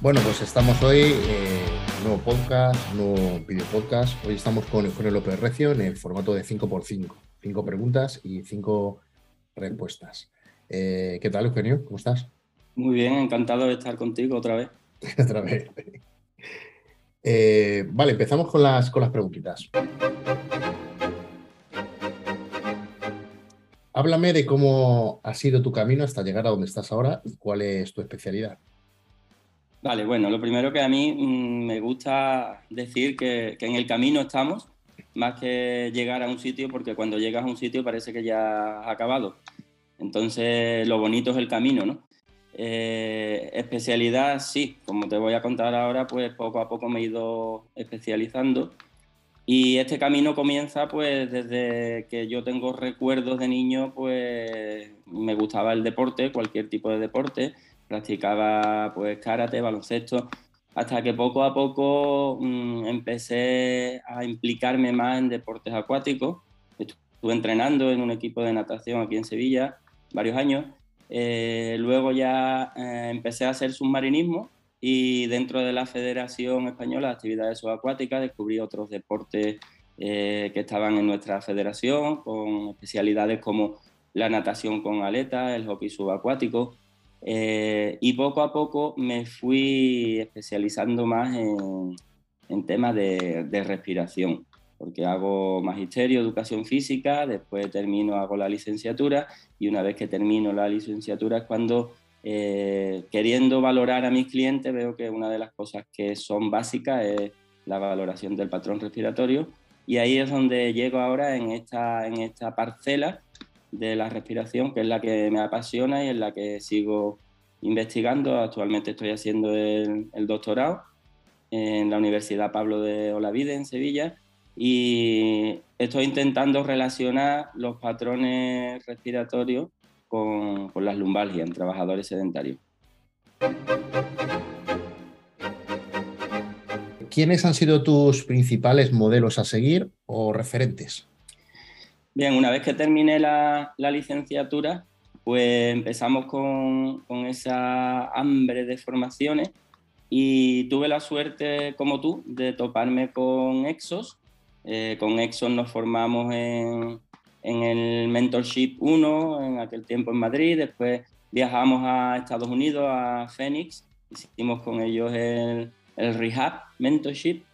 Bueno, pues estamos hoy, eh, nuevo podcast, nuevo video podcast. Hoy estamos con, con el López Recio en el formato de 5x5. 5 preguntas y 5 respuestas. Eh, ¿Qué tal, Eugenio? ¿Cómo estás? Muy bien, encantado de estar contigo otra vez. otra vez. Eh, vale, empezamos con las, con las preguntitas. Háblame de cómo ha sido tu camino hasta llegar a donde estás ahora y cuál es tu especialidad. Vale, bueno, lo primero que a mí mm, me gusta decir que, que, en el camino estamos, más que llegar a un sitio, porque cuando llegas a un sitio parece que ya has acabado. Entonces, lo bonito es el camino, ¿no? Eh, especialidad, sí, como te voy a contar ahora, pues poco a poco me he ido especializando. Y este camino comienza pues desde que yo tengo recuerdos de niño, pues me gustaba el deporte, cualquier tipo de deporte, practicaba pues karate, baloncesto, hasta que poco a poco mm, empecé a implicarme más en deportes acuáticos. Estuve entrenando en un equipo de natación aquí en Sevilla varios años eh, luego ya eh, empecé a hacer submarinismo y dentro de la Federación Española de Actividades Subacuáticas descubrí otros deportes eh, que estaban en nuestra federación, con especialidades como la natación con aletas, el hockey subacuático. Y poco a poco me fui especializando más en, en temas de, de respiración porque hago magisterio, educación física, después termino, hago la licenciatura y una vez que termino la licenciatura es cuando, eh, queriendo valorar a mis clientes, veo que una de las cosas que son básicas es la valoración del patrón respiratorio y ahí es donde llego ahora en esta, en esta parcela de la respiración, que es la que me apasiona y en la que sigo investigando. Actualmente estoy haciendo el, doctorado en la Universidad Pablo de Olavide en Sevilla y estoy intentando relacionar los patrones respiratorios con, las lumbalgias en trabajadores sedentarios. ¿Quiénes han sido tus principales modelos a seguir o referentes? Bien, una vez que terminé la, licenciatura, pues empezamos con, con, esa hambre de formaciones y tuve la suerte, como tú, de toparme con Exos, eh, con Exxon nos formamos en, el Mentorship 1, en aquel tiempo en Madrid, después viajamos a Estados Unidos, a Phoenix, hicimos con ellos el, Rehab Mentorship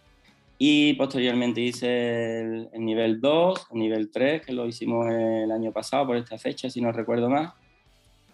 y posteriormente hice el, el, nivel 2, el nivel 3, que lo hicimos el año pasado por esta fecha, si no recuerdo más.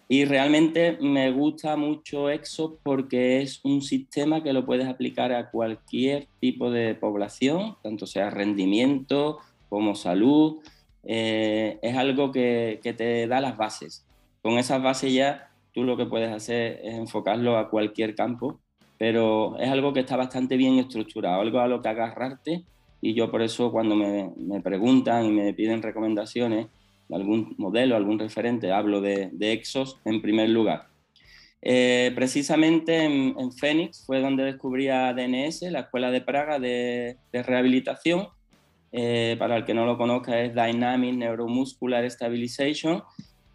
Y realmente me gusta mucho EXO porque es un sistema que lo puedes aplicar a cualquier tipo de población, tanto sea rendimiento como salud. Eh, es algo que, que te da las bases. Con esas bases ya tú lo que puedes hacer es enfocarlo a cualquier campo, pero es algo que está bastante bien estructurado, algo a lo que agarrarte. Y yo por eso cuando me, me preguntan y me piden recomendaciones, algún modelo, algún referente, hablo de, Exos en primer lugar. Eh, precisamente en, en, Phoenix fue donde descubrí a DNS, la Escuela de Praga de, Rehabilitación. Eh, para el que no lo conozca es Dynamic Neuromuscular Stabilization.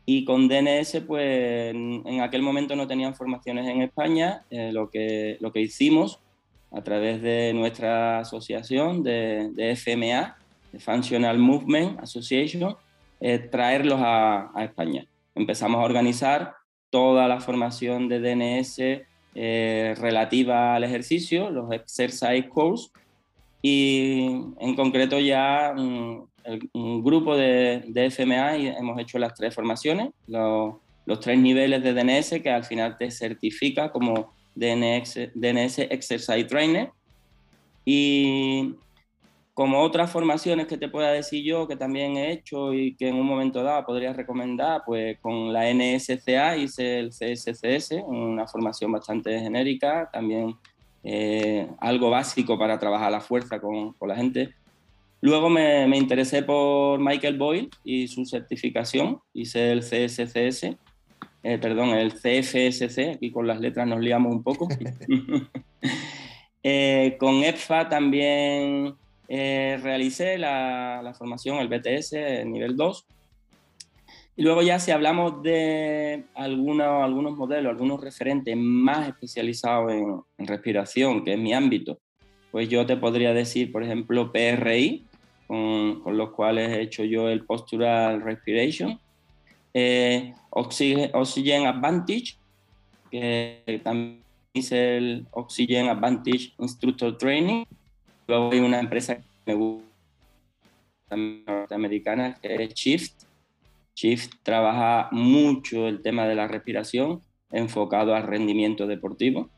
Y con DNS, pues en, aquel momento no tenían formaciones en España. Eh, lo, que, lo que hicimos a través de nuestra asociación de, FMA, de Functional Movement Association, traerlos a, España. Empezamos a organizar toda la formación de DNS eh, relativa al ejercicio, los exercise course, y en concreto ya mm, un grupo de, de, FMA y hemos hecho las tres formaciones, los, los, tres niveles de DNS que al final te certifica como DNS, DNS Exercise Trainer. Y como otras formaciones que te pueda decir yo que también he hecho y que en un momento dado podría recomendar, pues con la NSCA hice el CSCS, una formación bastante genérica, también eh, algo básico para trabajar la fuerza con, con la gente. Luego me, me, interesé por Michael Boyle y su certificación, hice el CSCS, eh, perdón, el CFSC, aquí con las letras nos liamos un poco. eh, con EPFA también eh, realicé la, formación, el BTS, nivel 2. Y luego ya si hablamos de algunos, algunos modelos, algunos referentes más especializados en, respiración, que es mi ámbito, pues yo te podría decir, por ejemplo, PRI, con, los cuales he hecho yo el Postural Respiration, eh, Oxygen, Advantage, que también hice el Oxygen Advantage Instructor Training. Luego hay una empresa que me gusta, norteamericana, que es Shift, Shift trabaja mucho el tema de la respiración enfocado al rendimiento deportivo.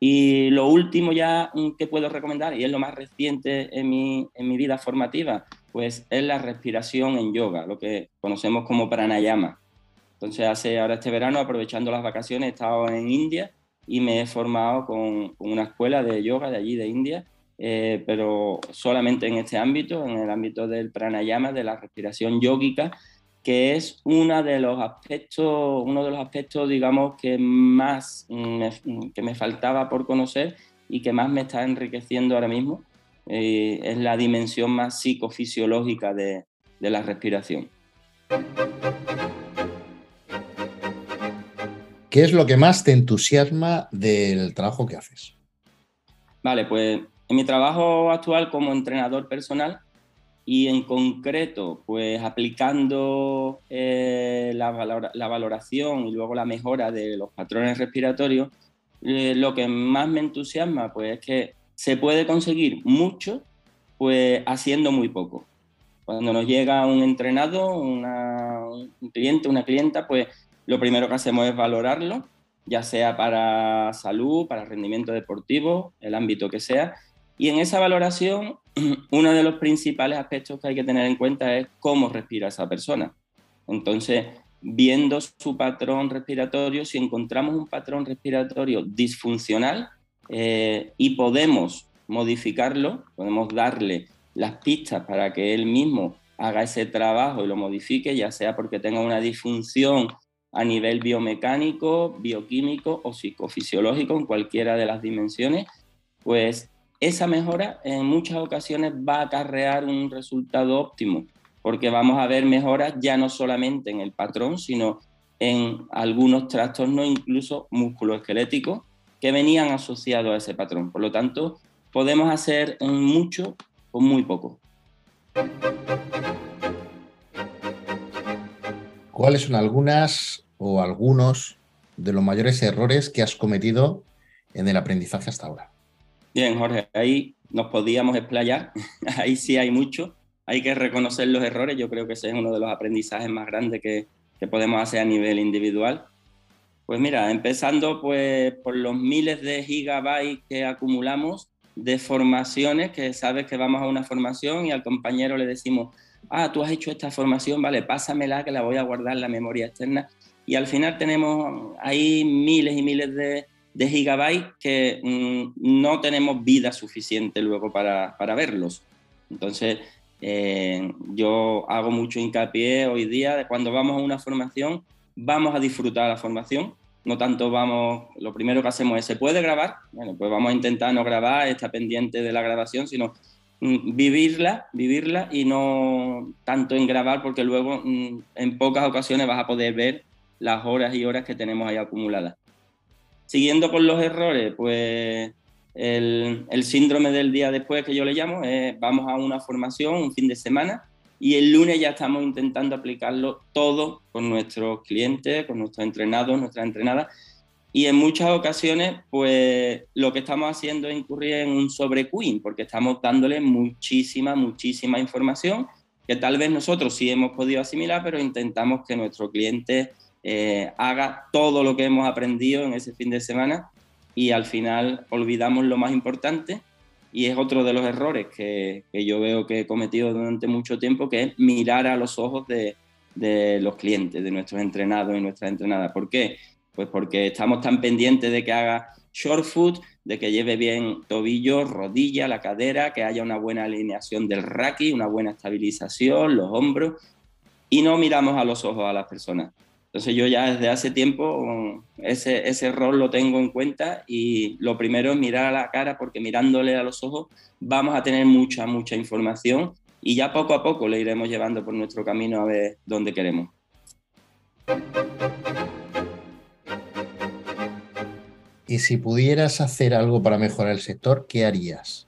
Y lo último ya que puedo recomendar, y es lo más reciente en mi, en mi vida formativa, pues es la respiración en yoga, lo que conocemos como pranayama. Entonces, hace ahora este verano, aprovechando las vacaciones, he estado en India y me he formado con, una escuela de yoga de allí, de India, eh, pero solamente en este ámbito, en el ámbito del pranayama, de la respiración yógica, que es uno de los aspectos, uno de los aspectos, digamos, que más me, que me faltaba por conocer y que más me está enriqueciendo ahora mismo. Eh, es la dimensión más psicofisiológica de, de la respiración. ¿Qué es lo que más te entusiasma del trabajo que haces? Vale, pues en mi trabajo actual como entrenador personal, y en concreto, pues aplicando eh, la, valoración y luego la mejora de los patrones respiratorios, eh, lo que más me entusiasma pues es que se puede conseguir mucho pues haciendo muy poco. Cuando nos llega un entrenado, un cliente, una clienta, pues lo primero que hacemos es valorarlo, ya sea para salud, para rendimiento deportivo, el ámbito que sea, y en esa valoración, uno de los principales aspectos que hay que tener en cuenta es cómo respira esa persona. Entonces, viendo su patrón respiratorio, si encontramos un patrón respiratorio disfuncional eh, y podemos modificarlo, podemos darle las pistas para que él mismo haga ese trabajo y lo modifique, ya sea porque tenga una disfunción a nivel biomecánico, bioquímico o psicofisiológico en cualquiera de las dimensiones, pues esa mejora en muchas ocasiones va a acarrear un resultado óptimo, porque vamos a ver mejoras ya no solamente en el patrón, sino en algunos trastornos, incluso musculoesqueléticos, que venían asociados a ese patrón. Por lo tanto, podemos hacer mucho con muy poco. ¿Cuáles son algunas o algunos de los mayores errores que has cometido en el aprendizaje hasta ahora? Bien, Jorge, ahí nos podíamos explayar, ahí sí hay mucho, hay que reconocer los errores, yo creo que ese es uno de los aprendizajes más grandes que, podemos hacer a nivel individual. Pues mira, empezando pues por los miles de gigabytes que acumulamos de formaciones, que sabes que vamos a una formación y al compañero le decimos, ah, tú has hecho esta formación, vale, pásamela que la voy a guardar en la memoria externa. Y al final tenemos ahí miles y miles de, de gigabytes que mm, no tenemos vida suficiente luego para, para verlos. Entonces, eh, yo hago mucho hincapié hoy día de cuando vamos a una formación, vamos a disfrutar la formación, no tanto vamos, lo primero que hacemos es, ¿se puede grabar? Bueno, pues vamos a intentar no grabar, estar pendiente de la grabación, sino mm, vivirla, vivirla y no tanto en grabar, porque luego mm, en pocas ocasiones vas a poder ver las horas y horas que tenemos ahí acumuladas. Siguiendo con los errores, pues el, síndrome del día después que yo le llamo es vamos a una formación un fin de semana y el lunes ya estamos intentando aplicarlo todo con nuestros clientes, con nuestros entrenados, nuestras entrenadas. Y en muchas ocasiones, pues lo que estamos haciendo es incurrir en un sobrequeen, porque estamos dándole muchísima, muchísima información que tal vez nosotros sí hemos podido asimilar, pero intentamos que nuestro cliente eh, haga todo lo que hemos aprendido en ese fin de semana y al final olvidamos lo más importante y es otro de los errores que, yo veo que he cometido durante mucho tiempo, que es mirar a los ojos de, los clientes, de nuestros entrenados y nuestras entrenadas. ¿Por qué? Pues porque estamos tan pendientes de que haga short foot, de que lleve bien tobillo, rodilla, la cadera, que haya una buena alineación del raki, una buena estabilización, los hombros, y no miramos a los ojos a las personas. Entonces yo ya desde hace tiempo ese, ese rol lo tengo en cuenta y lo primero es mirar a la cara porque mirándole a los ojos vamos a tener mucha, mucha información y ya poco a poco le iremos llevando por nuestro camino a ver dónde queremos. Y si pudieras hacer algo para mejorar el sector, ¿qué harías?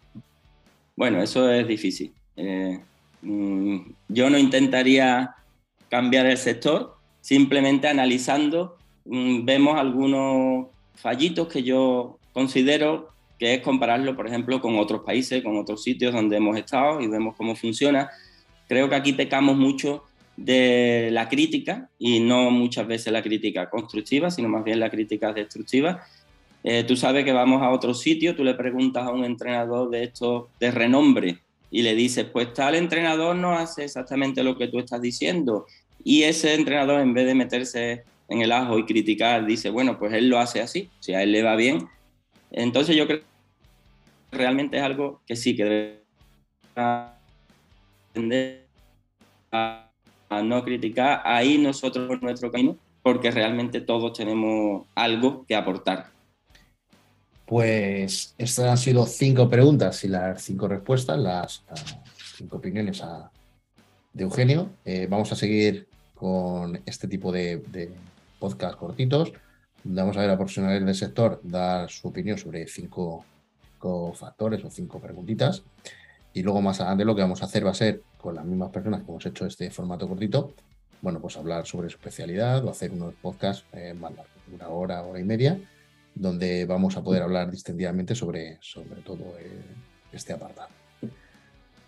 Bueno, eso es difícil. Eh, mm, yo no intentaría cambiar el sector, simplemente analizando mm, vemos algunos fallitos que yo considero que es compararlo, por ejemplo, con otros países, con otros sitios donde hemos estado y vemos cómo funciona. Creo que aquí pecamos mucho de la crítica y no muchas veces la crítica constructiva, sino más bien la crítica destructiva. Eh, tú sabes que vamos a otro sitio, tú le preguntas a un entrenador de esto de renombre y le dices, pues tal entrenador no hace exactamente lo que tú estás diciendo. Y ese entrenador, en vez de meterse en el ajo y criticar, dice, bueno, pues él lo hace así, si a él le va bien. Entonces yo creo realmente es algo que sí que debe aprender a, no criticar. Ahí nosotros nuestro camino, porque realmente todos tenemos algo que aportar. Pues estas han sido cinco preguntas y las cinco respuestas, las, cinco opiniones de Eugenio. Eh, vamos a seguir con este tipo de, podcast cortitos, vamos a ver a profesionales del sector dar su opinión sobre cinco factores o cinco preguntitas. Y luego más adelante lo que vamos a hacer va a ser, con las mismas personas que hemos hecho este formato cortito, bueno, pues hablar sobre su especialidad o hacer unos podcasts eh, más largos, una hora, hora y media, donde vamos a poder hablar distendidamente sobre, sobre todo eh, este apartado.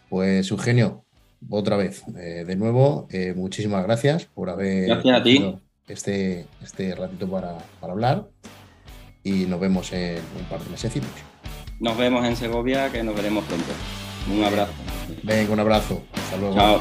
Pues Eugenio, otra vez, eh, de nuevo, muchísimas gracias por haber gracias a ti. Este, este ratito para, para hablar y nos vemos en un par de meses. Nos vemos en Segovia, que nos veremos pronto. Un abrazo. Venga, un abrazo. Hasta luego. Chao.